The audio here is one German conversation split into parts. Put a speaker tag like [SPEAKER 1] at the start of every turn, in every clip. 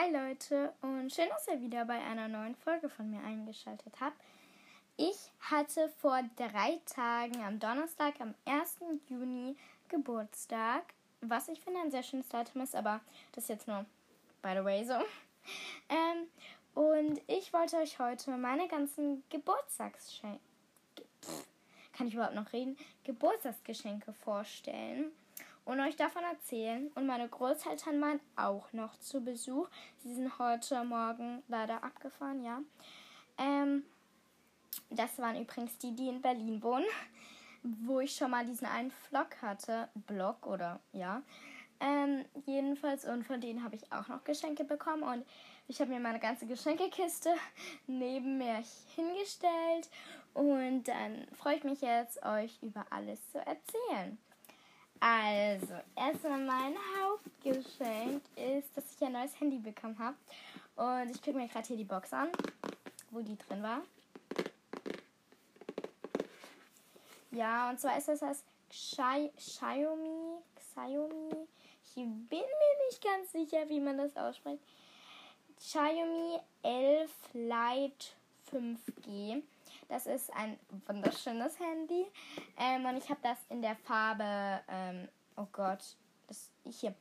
[SPEAKER 1] Hi Leute und schön, dass ihr wieder bei einer neuen Folge von mir eingeschaltet habt. Ich hatte vor drei Tagen am Donnerstag, am 1. Juni Geburtstag, was ich finde ein sehr schönes Datum ist, aber das ist jetzt nur by the way so. Ähm, und ich wollte euch heute meine ganzen Geburtstagsgeschenke, kann ich überhaupt noch reden, Geburtstagsgeschenke vorstellen und euch davon erzählen. Und meine Großeltern waren auch noch zu Besuch. Sie sind heute Morgen leider abgefahren, ja. Ähm, das waren übrigens die, die in Berlin wohnen, wo ich schon mal diesen einen Vlog hatte. Blog oder ja. Ähm, jedenfalls, und von denen habe ich auch noch Geschenke bekommen. Und ich habe mir meine ganze Geschenkekiste neben mir hingestellt. Und dann freue ich mich jetzt, euch über alles zu erzählen. Also, erstmal mein Hauptgeschenk ist, dass ich ein neues Handy bekommen habe. Und ich gucke mir gerade hier die Box an, wo die drin war. Ja, und zwar ist das das Xiaomi, Xiaomi, ich bin mir nicht ganz sicher, wie man das ausspricht. Xiaomi 11 Lite 5G. Das ist ein wunderschönes Handy. Ähm, und ich habe das in der Farbe, ähm, oh Gott, das hier,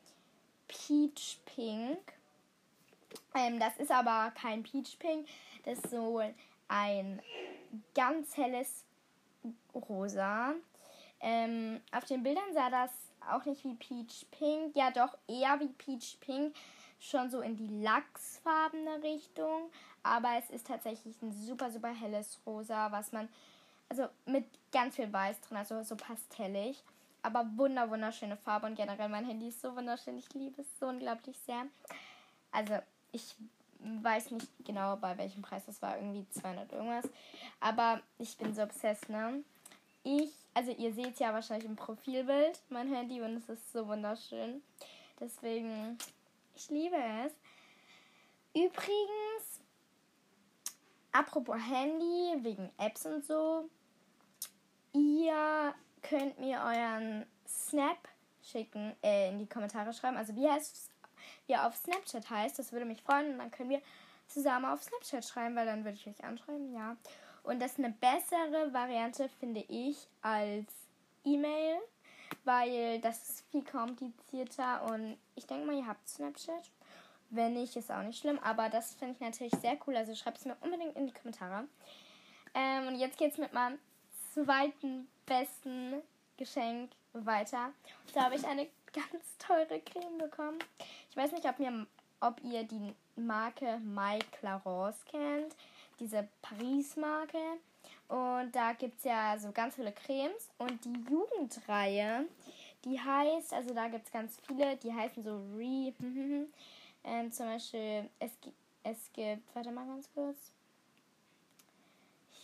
[SPEAKER 1] Peach Pink. Ähm, das ist aber kein Peach Pink. Das ist so ein ganz helles Rosa. Ähm, auf den Bildern sah das auch nicht wie Peach Pink. Ja, doch eher wie Peach Pink. Schon so in die lachsfarbene Richtung aber es ist tatsächlich ein super, super helles Rosa, was man, also mit ganz viel Weiß drin, also so pastellig, aber wunder, wunderschöne Farbe und generell mein Handy ist so wunderschön, ich liebe es so unglaublich sehr. Also ich weiß nicht genau, bei welchem Preis das war, irgendwie 200 irgendwas, aber ich bin so obsessed, ne? Ich, also ihr seht ja wahrscheinlich im Profilbild mein Handy und es ist so wunderschön. Deswegen, ich liebe es. Übrigens, Apropos Handy, wegen Apps und so. Ihr könnt mir euren Snap schicken, äh, in die Kommentare schreiben. Also wie heißt wie er auf Snapchat heißt, das würde mich freuen. Und dann können wir zusammen auf Snapchat schreiben, weil dann würde ich euch anschreiben, ja. Und das ist eine bessere Variante, finde ich, als E-Mail, weil das ist viel komplizierter und ich denke mal, ihr habt Snapchat. Wenn nicht, ist auch nicht schlimm. Aber das finde ich natürlich sehr cool. Also schreibt es mir unbedingt in die Kommentare. Ähm, und jetzt geht es mit meinem zweiten besten Geschenk weiter. Da habe ich eine ganz teure Creme bekommen. Ich weiß nicht, ob, mir, ob ihr die Marke My Clarence kennt. Diese Paris-Marke. Und da gibt es ja so ganz viele Cremes. Und die Jugendreihe, die heißt, also da gibt es ganz viele, die heißen so Re. Ähm, zum Beispiel, es, es gibt, warte mal ganz kurz.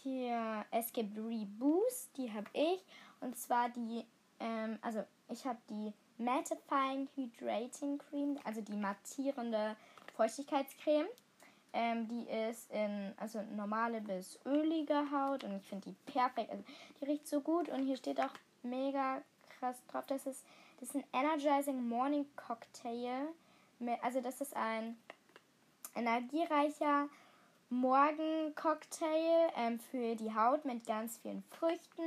[SPEAKER 1] Hier, es gibt Reboost, die habe ich. Und zwar die, ähm, also ich habe die Mattifying Hydrating Cream, also die mattierende Feuchtigkeitscreme. Ähm, die ist in also normale bis ölige Haut und ich finde die perfekt. Also die riecht so gut und hier steht auch mega krass drauf. Das ist, das ist ein Energizing Morning Cocktail also das ist ein energiereicher Morgencocktail ähm, für die Haut mit ganz vielen Früchten.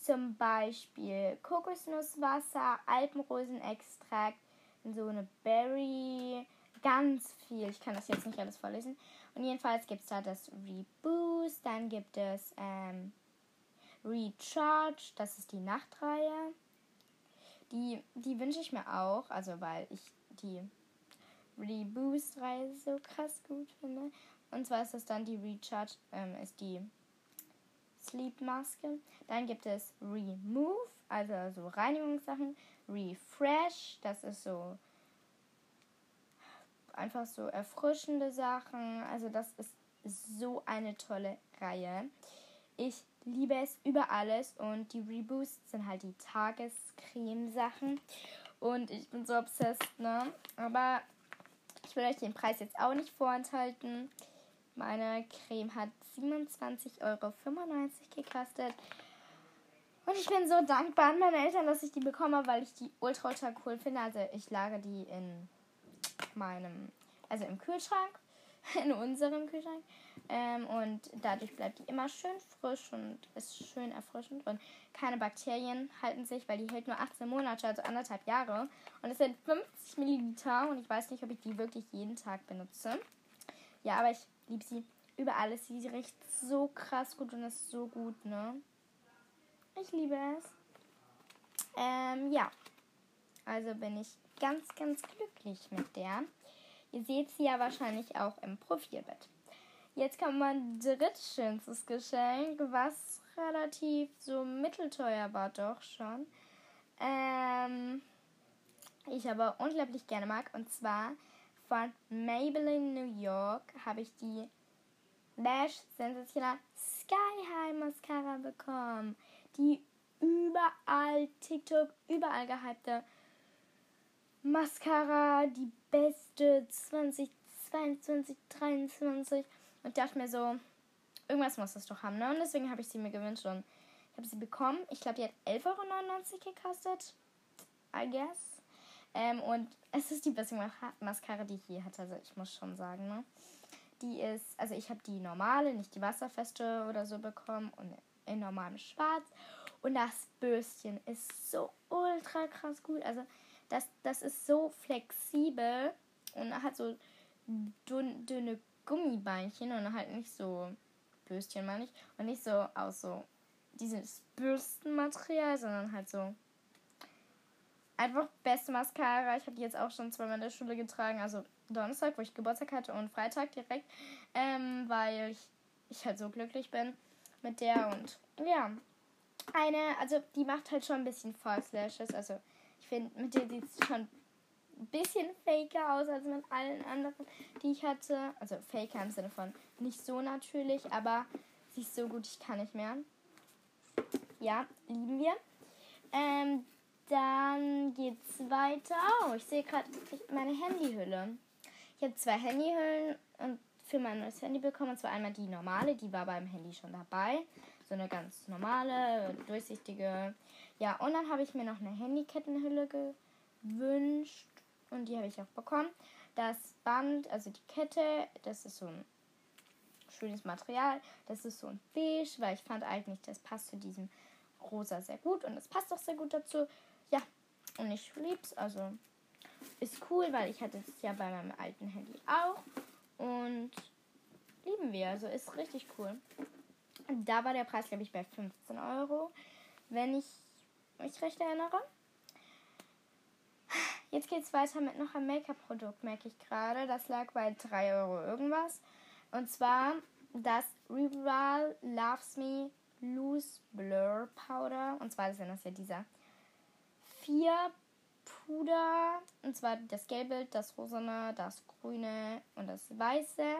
[SPEAKER 1] Zum Beispiel Kokosnusswasser, Alpenrosenextrakt, so eine Berry, ganz viel. Ich kann das jetzt nicht alles vorlesen. Und jedenfalls gibt es da das Reboost, dann gibt es ähm, Recharge, das ist die Nachtreihe. Die, die wünsche ich mir auch, also weil ich die Reboost-Reihe so krass gut finde. Und zwar ist das dann die Recharge, ähm, ist die Sleep-Maske. Dann gibt es Remove, also so Reinigungssachen. Refresh, das ist so einfach so erfrischende Sachen. Also das ist so eine tolle Reihe. Ich liebe es über alles und die Reboosts sind halt die Tagescreme-Sachen. Und ich bin so obsessed, ne? Aber ich will euch den Preis jetzt auch nicht vorenthalten. Meine Creme hat 27,95 Euro gekostet. Und ich bin so dankbar an meine Eltern, dass ich die bekomme, weil ich die ultra, ultra cool finde. Also ich lage die in meinem, also im Kühlschrank, in unserem Kühlschrank. Ähm, und dadurch bleibt die immer schön frisch und ist schön erfrischend. Und keine Bakterien halten sich, weil die hält nur 18 Monate, also anderthalb Jahre. Und es sind 50 Milliliter und ich weiß nicht, ob ich die wirklich jeden Tag benutze. Ja, aber ich liebe sie über alles. Sie riecht so krass gut und ist so gut, ne? Ich liebe es. Ähm, ja. Also bin ich ganz, ganz glücklich mit der. Ihr seht sie ja wahrscheinlich auch im Profilbild. Jetzt kommt mein drittschönstes Geschenk, was relativ so mittelteuer war doch schon. Ähm, ich aber unglaublich gerne mag. Und zwar von Maybelline New York habe ich die Lash Sensational Sky High Mascara bekommen. Die überall TikTok, überall gehypte Mascara, die beste 2022, 2023. Und dachte mir so, irgendwas muss das doch haben, ne? Und deswegen habe ich sie mir gewünscht und ich habe sie bekommen. Ich glaube, die hat 11,99 Euro gekostet. I guess. Ähm, und es ist die beste Mascara, die ich je hatte. Also ich muss schon sagen, ne? Die ist, also ich habe die normale, nicht die wasserfeste oder so bekommen und in normalem Schwarz. Und das Bürstchen ist so ultra krass gut. Also das, das ist so flexibel und hat so dünn, dünne Gummibeinchen und halt nicht so Bürstchen, meine ich. Und nicht so aus so dieses Bürstenmaterial, sondern halt so einfach beste Mascara. Ich habe die jetzt auch schon zweimal in der Schule getragen. Also Donnerstag, wo ich Geburtstag hatte und Freitag direkt, ähm, weil ich, ich halt so glücklich bin mit der und ja, eine, also die macht halt schon ein bisschen False Lashes. Also finde, mit der sieht es schon ein bisschen faker aus als mit allen anderen, die ich hatte. Also faker im Sinne von nicht so natürlich, aber sie ist so gut, ich kann nicht mehr. Ja, lieben wir. Ähm, dann geht's weiter. Oh, ich sehe gerade meine Handyhülle. Ich habe zwei Handyhüllen und für mein neues Handy bekommen. Und zwar einmal die normale, die war beim Handy schon dabei so eine ganz normale, durchsichtige. Ja, und dann habe ich mir noch eine Handykettenhülle gewünscht und die habe ich auch bekommen. Das Band, also die Kette, das ist so ein schönes Material. Das ist so ein beige, weil ich fand eigentlich, das passt zu diesem rosa sehr gut und das passt auch sehr gut dazu. Ja, und ich lieb's, also ist cool, weil ich hatte es ja bei meinem alten Handy auch und lieben wir, also ist richtig cool. Da war der Preis, glaube ich, bei 15 Euro, wenn ich mich recht erinnere. Jetzt geht es weiter mit noch einem Make-up-Produkt, merke ich gerade. Das lag bei 3 Euro irgendwas. Und zwar das Rival Loves Me Loose Blur Powder. Und zwar sind das ja dieser vier Puder. Und zwar das Gelbe, das Rosane, das Grüne und das Weiße.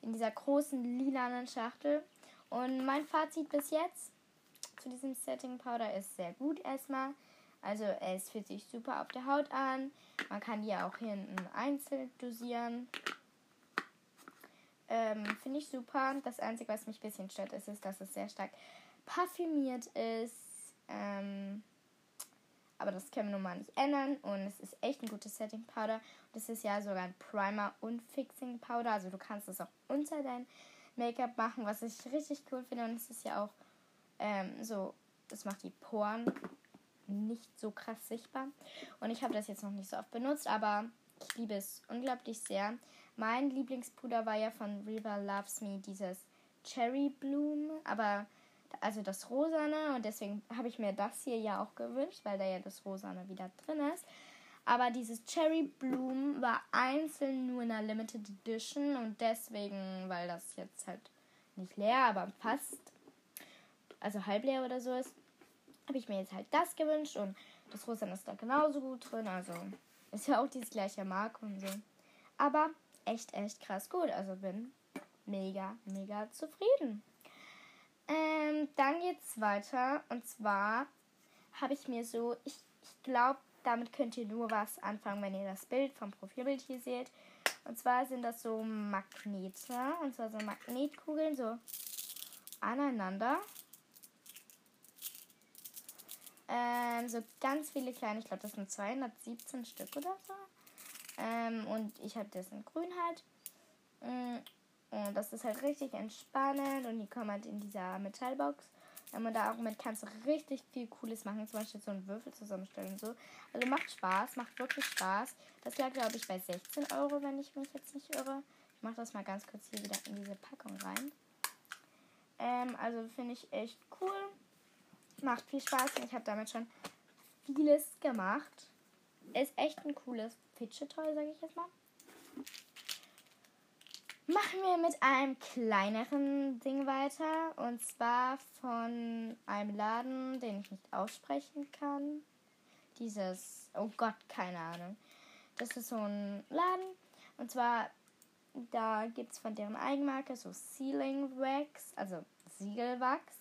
[SPEAKER 1] In dieser großen lilanen Schachtel. Und mein Fazit bis jetzt zu diesem Setting Powder ist sehr gut erstmal. Also es fühlt sich super auf der Haut an. Man kann die auch hinten einzeln dosieren. Ähm, Finde ich super. Das Einzige, was mich ein bisschen stört, ist, ist dass es sehr stark parfümiert ist. Ähm, aber das können wir nun mal nicht ändern. Und es ist echt ein gutes Setting Powder. Das ist ja sogar ein Primer und Fixing Powder. Also du kannst es auch unter dein Make-up machen, was ich richtig cool finde. Und es ist ja auch ähm, so, das macht die Poren nicht so krass sichtbar. Und ich habe das jetzt noch nicht so oft benutzt, aber ich liebe es unglaublich sehr. Mein Lieblingspuder war ja von Riva Loves Me dieses Cherry Bloom, aber also das Rosane und deswegen habe ich mir das hier ja auch gewünscht, weil da ja das Rosane wieder drin ist. Aber dieses Cherry Bloom war einzeln nur in einer Limited Edition und deswegen, weil das jetzt halt nicht leer, aber fast, also halb leer oder so ist, habe ich mir jetzt halt das gewünscht und das Rosa ist da genauso gut drin. Also ist ja auch dieses gleiche Marke und so. Aber echt, echt krass gut. Also bin mega, mega zufrieden. Ähm, dann geht's weiter und zwar habe ich mir so, ich, ich glaube, damit könnt ihr nur was anfangen, wenn ihr das Bild vom Profilbild hier seht. Und zwar sind das so Magnete. Und zwar so Magnetkugeln so aneinander. Ähm, so ganz viele kleine, ich glaube, das sind 217 Stück oder so. Ähm, und ich habe das in grün halt. Mm, und das ist halt richtig entspannend und die kommen halt in dieser Metallbox. Ähm, und damit kannst du richtig viel Cooles machen. Zum Beispiel so einen Würfel zusammenstellen und so. Also macht Spaß, macht wirklich Spaß. Das lag, glaube ich, bei 16 Euro, wenn ich mich jetzt nicht irre. Ich mache das mal ganz kurz hier wieder in diese Packung rein. Ähm, also finde ich echt cool. Macht viel Spaß und ich habe damit schon vieles gemacht. Ist echt ein cooles Fidget-Toy, sage ich jetzt mal. Machen wir mit einem kleineren Ding weiter. Und zwar von einem Laden, den ich nicht aussprechen kann. Dieses, oh Gott, keine Ahnung. Das ist so ein Laden. Und zwar, da gibt es von deren Eigenmarke so Sealing Wax, also Siegelwachs.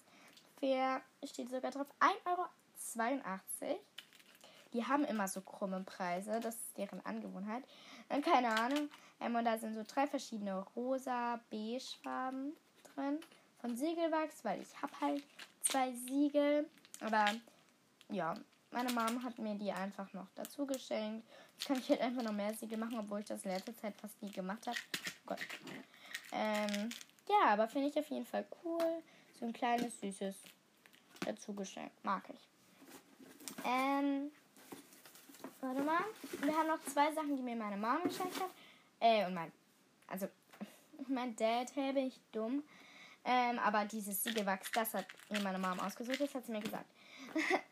[SPEAKER 1] Für, steht sogar drauf, 1,82 Euro. Die haben immer so krumme Preise. Das ist deren Angewohnheit. Dann keine Ahnung. Ähm, und da sind so drei verschiedene rosa, beige Farben drin. Von Siegelwachs, weil ich habe halt zwei Siegel. Aber ja, meine Mom hat mir die einfach noch dazu geschenkt. Jetzt kann ich halt einfach noch mehr Siegel machen, obwohl ich das in letzter Zeit fast nie gemacht habe. Gott. Ähm, ja, aber finde ich auf jeden Fall cool. So ein kleines, süßes dazu geschenkt. Mag ich. Ähm, warte mal. Wir haben noch zwei Sachen, die mir meine Mom geschenkt hat. Äh, und mein, also, mein Dad, hey, ich dumm. Ähm, aber dieses Siegelwachs, das hat mir meine Mom ausgesucht, das hat sie mir gesagt.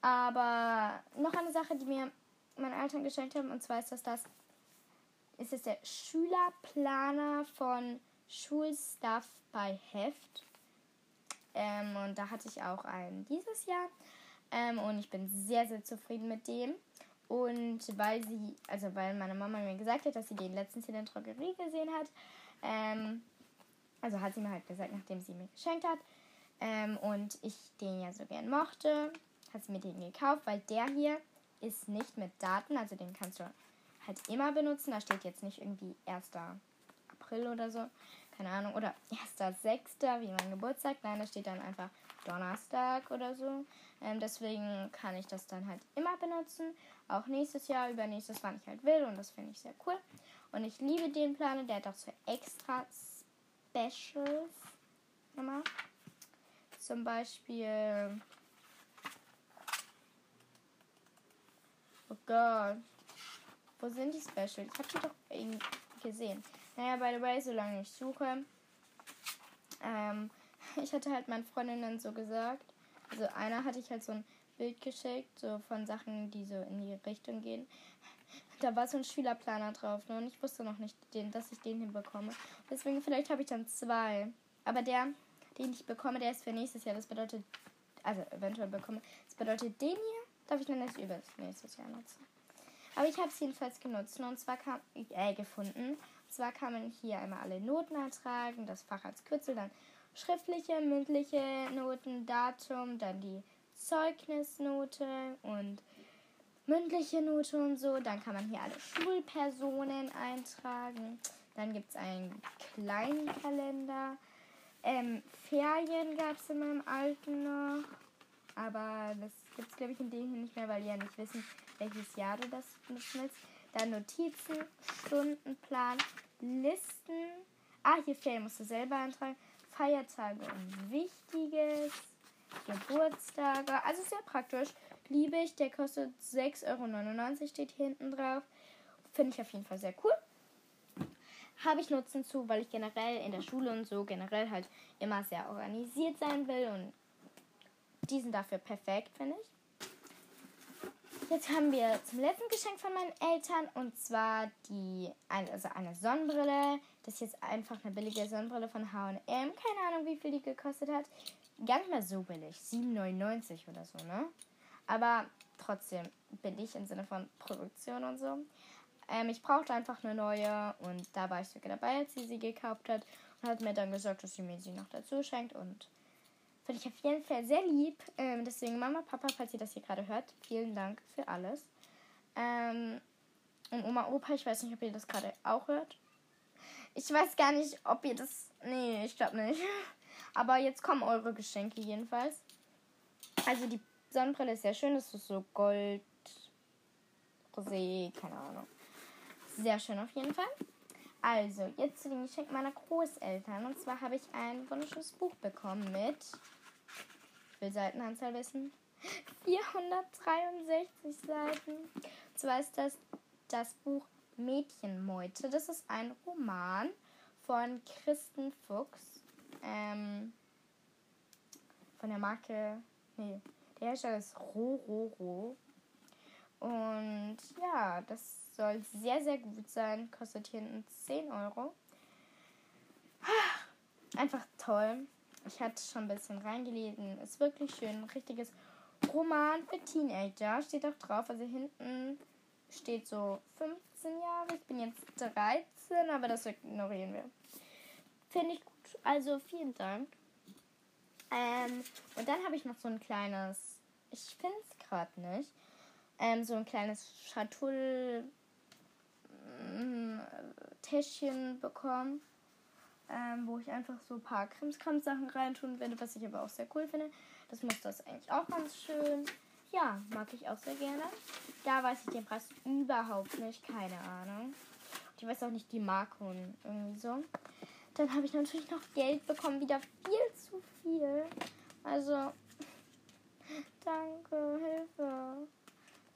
[SPEAKER 1] aber noch eine Sache, die mir meine Eltern geschenkt haben, und zwar ist das das, ist es der Schülerplaner von Schulstuff bei Heft. Ähm, und da hatte ich auch einen dieses Jahr. Ähm, und ich bin sehr, sehr zufrieden mit dem. Und weil sie, also weil meine Mama mir gesagt hat, dass sie den letztens in der Drogerie gesehen hat, ähm, also hat sie mir halt gesagt, nachdem sie mir geschenkt hat, ähm, und ich den ja so gern mochte, hat sie mir den gekauft, weil der hier ist nicht mit Daten, also den kannst du halt immer benutzen. Da steht jetzt nicht irgendwie 1. April oder so, keine Ahnung, oder 1.6. wie mein Geburtstag. Nein, da steht dann einfach Donnerstag oder so. Ähm, deswegen kann ich das dann halt immer benutzen. Auch nächstes Jahr, übernächstes, wann ich halt will. Und das finde ich sehr cool. Und ich liebe den Planer. Der hat auch so extra Specials immer. Zum Beispiel. Oh Gott. Wo sind die Specials? Ich habe die doch irgendwie gesehen. Naja, by the way, solange ich suche. Ähm, ich hatte halt meinen Freundinnen so gesagt. Also einer hatte ich halt so ein Bild geschickt, so von Sachen, die so in die Richtung gehen. Da war so ein Schülerplaner drauf, ne? Und ich wusste noch nicht, den, dass ich den hinbekomme. Deswegen vielleicht habe ich dann zwei. Aber der, den ich bekomme, der ist für nächstes Jahr. Das bedeutet, also eventuell bekomme. Das bedeutet, den hier darf ich dann erst über nächstes Jahr nutzen. Aber ich habe es jedenfalls genutzt. Und zwar kam, äh, gefunden. Und zwar kann man hier einmal alle Noten ertragen, das Fach als Kürzel, dann schriftliche, mündliche Noten, Datum, dann die Zeugnisnote und mündliche Note und so. Dann kann man hier alle Schulpersonen eintragen. Dann gibt es einen kleinen Kalender. Ähm, Ferien gab es in meinem alten noch. Aber das gibt es, glaube ich, in dem hier nicht mehr, weil die ja nicht wissen, welches Jahr du das nutzen Dann Notizen, Stundenplan, Listen. Ah, hier Ferien musst du selber eintragen. Feiertage und Wichtiges. Geburtstage. Also sehr praktisch. Liebe ich. Der kostet 6,99 Euro, steht hier hinten drauf. Finde ich auf jeden Fall sehr cool. Habe ich Nutzen zu, weil ich generell in der Schule und so generell halt immer sehr organisiert sein will und die sind dafür perfekt, finde ich. Jetzt haben wir zum letzten Geschenk von meinen Eltern und zwar die, also eine Sonnenbrille. Das ist jetzt einfach eine billige Sonnenbrille von H&M. Keine Ahnung, wie viel die gekostet hat gar nicht mehr so billig. 7,99 oder so, ne? Aber trotzdem billig im Sinne von Produktion und so. Ähm, ich brauchte einfach eine neue und da war ich sogar dabei, als sie sie gekauft hat und hat mir dann gesagt, dass sie mir sie noch dazu schenkt und finde ich auf jeden Fall sehr lieb. Ähm, deswegen Mama, Papa, falls ihr das hier gerade hört, vielen Dank für alles. Ähm, und Oma, Opa, ich weiß nicht, ob ihr das gerade auch hört. Ich weiß gar nicht, ob ihr das. Nee, ich glaube nicht. Aber jetzt kommen eure Geschenke jedenfalls. Also die Sonnenbrille ist sehr schön. Das ist so Gold, Rosé, keine Ahnung. Sehr schön auf jeden Fall. Also, jetzt zu den Geschenken meiner Großeltern. Und zwar habe ich ein wunderschönes Buch bekommen mit. Ich will Seitenanzahl wissen. 463 Seiten. Und zwar ist das das Buch Mädchenmeute. Das ist ein Roman von Christen Fuchs. Ähm, von der Marke. Nee, der Hersteller ist Rororo. Und ja, das soll sehr, sehr gut sein. Kostet hinten 10 Euro. Einfach toll. Ich hatte schon ein bisschen reingelesen. Ist wirklich schön. Ein richtiges Roman für Teenager. Steht auch drauf. Also hinten steht so 15 Jahre. Ich bin jetzt 13, aber das ignorieren wir. Finde ich gut. Also vielen Dank. Ähm, und dann habe ich noch so ein kleines, ich finde es gerade nicht, ähm, so ein kleines Schatull Täschchen bekommen, ähm, wo ich einfach so ein paar Krimskrams-Sachen reintun werde, was ich aber auch sehr cool finde. Das Muster ist eigentlich auch ganz schön. Ja, mag ich auch sehr gerne. Da weiß ich den Preis überhaupt nicht, keine Ahnung. Ich weiß auch nicht die Marke und irgendwie so. Dann habe ich natürlich noch Geld bekommen, wieder viel zu viel. Also, danke, Hilfe.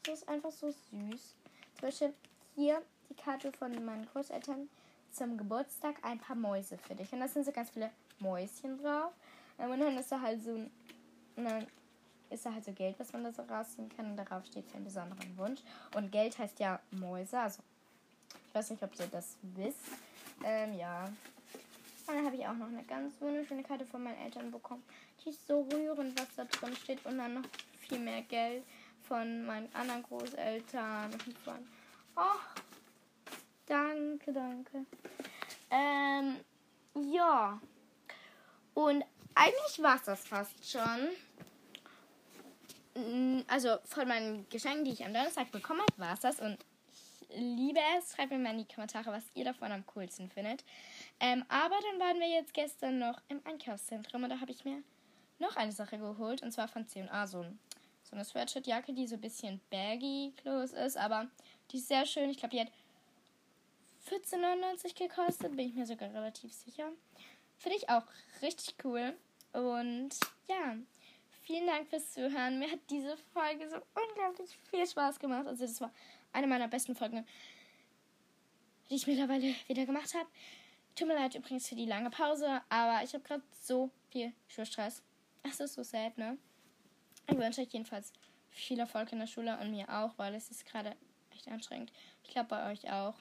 [SPEAKER 1] Das ist einfach so süß. Zum Beispiel hier die Karte von meinen Großeltern zum Geburtstag ein paar Mäuse für dich. Und da sind so ganz viele Mäuschen drauf. Und dann ist da halt so ein, ist da halt so Geld, was man da so rausziehen kann. Und darauf steht für einen besonderen Wunsch. Und Geld heißt ja Mäuse. Also, ich weiß nicht, ob ihr das wisst. Ähm, ja. Und dann habe ich auch noch eine ganz wunderschöne Karte von meinen Eltern bekommen. Die ist so rührend, was da drin steht. Und dann noch viel mehr Geld von meinen anderen Großeltern. Und von, oh, danke, danke. Ähm, ja. Und eigentlich war es das fast schon. Also von meinen Geschenken, die ich am Donnerstag bekommen habe, war es das. Und ich liebe es. Schreibt mir mal in die Kommentare, was ihr davon am coolsten findet. Ähm, aber dann waren wir jetzt gestern noch im Einkaufszentrum und da habe ich mir noch eine Sache geholt. Und zwar von C&A so, so eine Sweatshirt-Jacke, die so ein bisschen baggy close ist. Aber die ist sehr schön. Ich glaube, die hat 14,99 gekostet. Bin ich mir sogar relativ sicher. Finde ich auch richtig cool. Und ja, vielen Dank fürs Zuhören. Mir hat diese Folge so unglaublich viel Spaß gemacht. Also das war eine meiner besten Folgen, die ich mittlerweile wieder gemacht habe. Tut mir leid übrigens für die lange Pause, aber ich habe gerade so viel Schulstress. Das ist so sad, ne? Ich wünsche euch jedenfalls viel Erfolg in der Schule und mir auch, weil es ist gerade echt anstrengend. Ich glaube bei euch auch.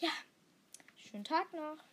[SPEAKER 1] Ja, schönen Tag noch.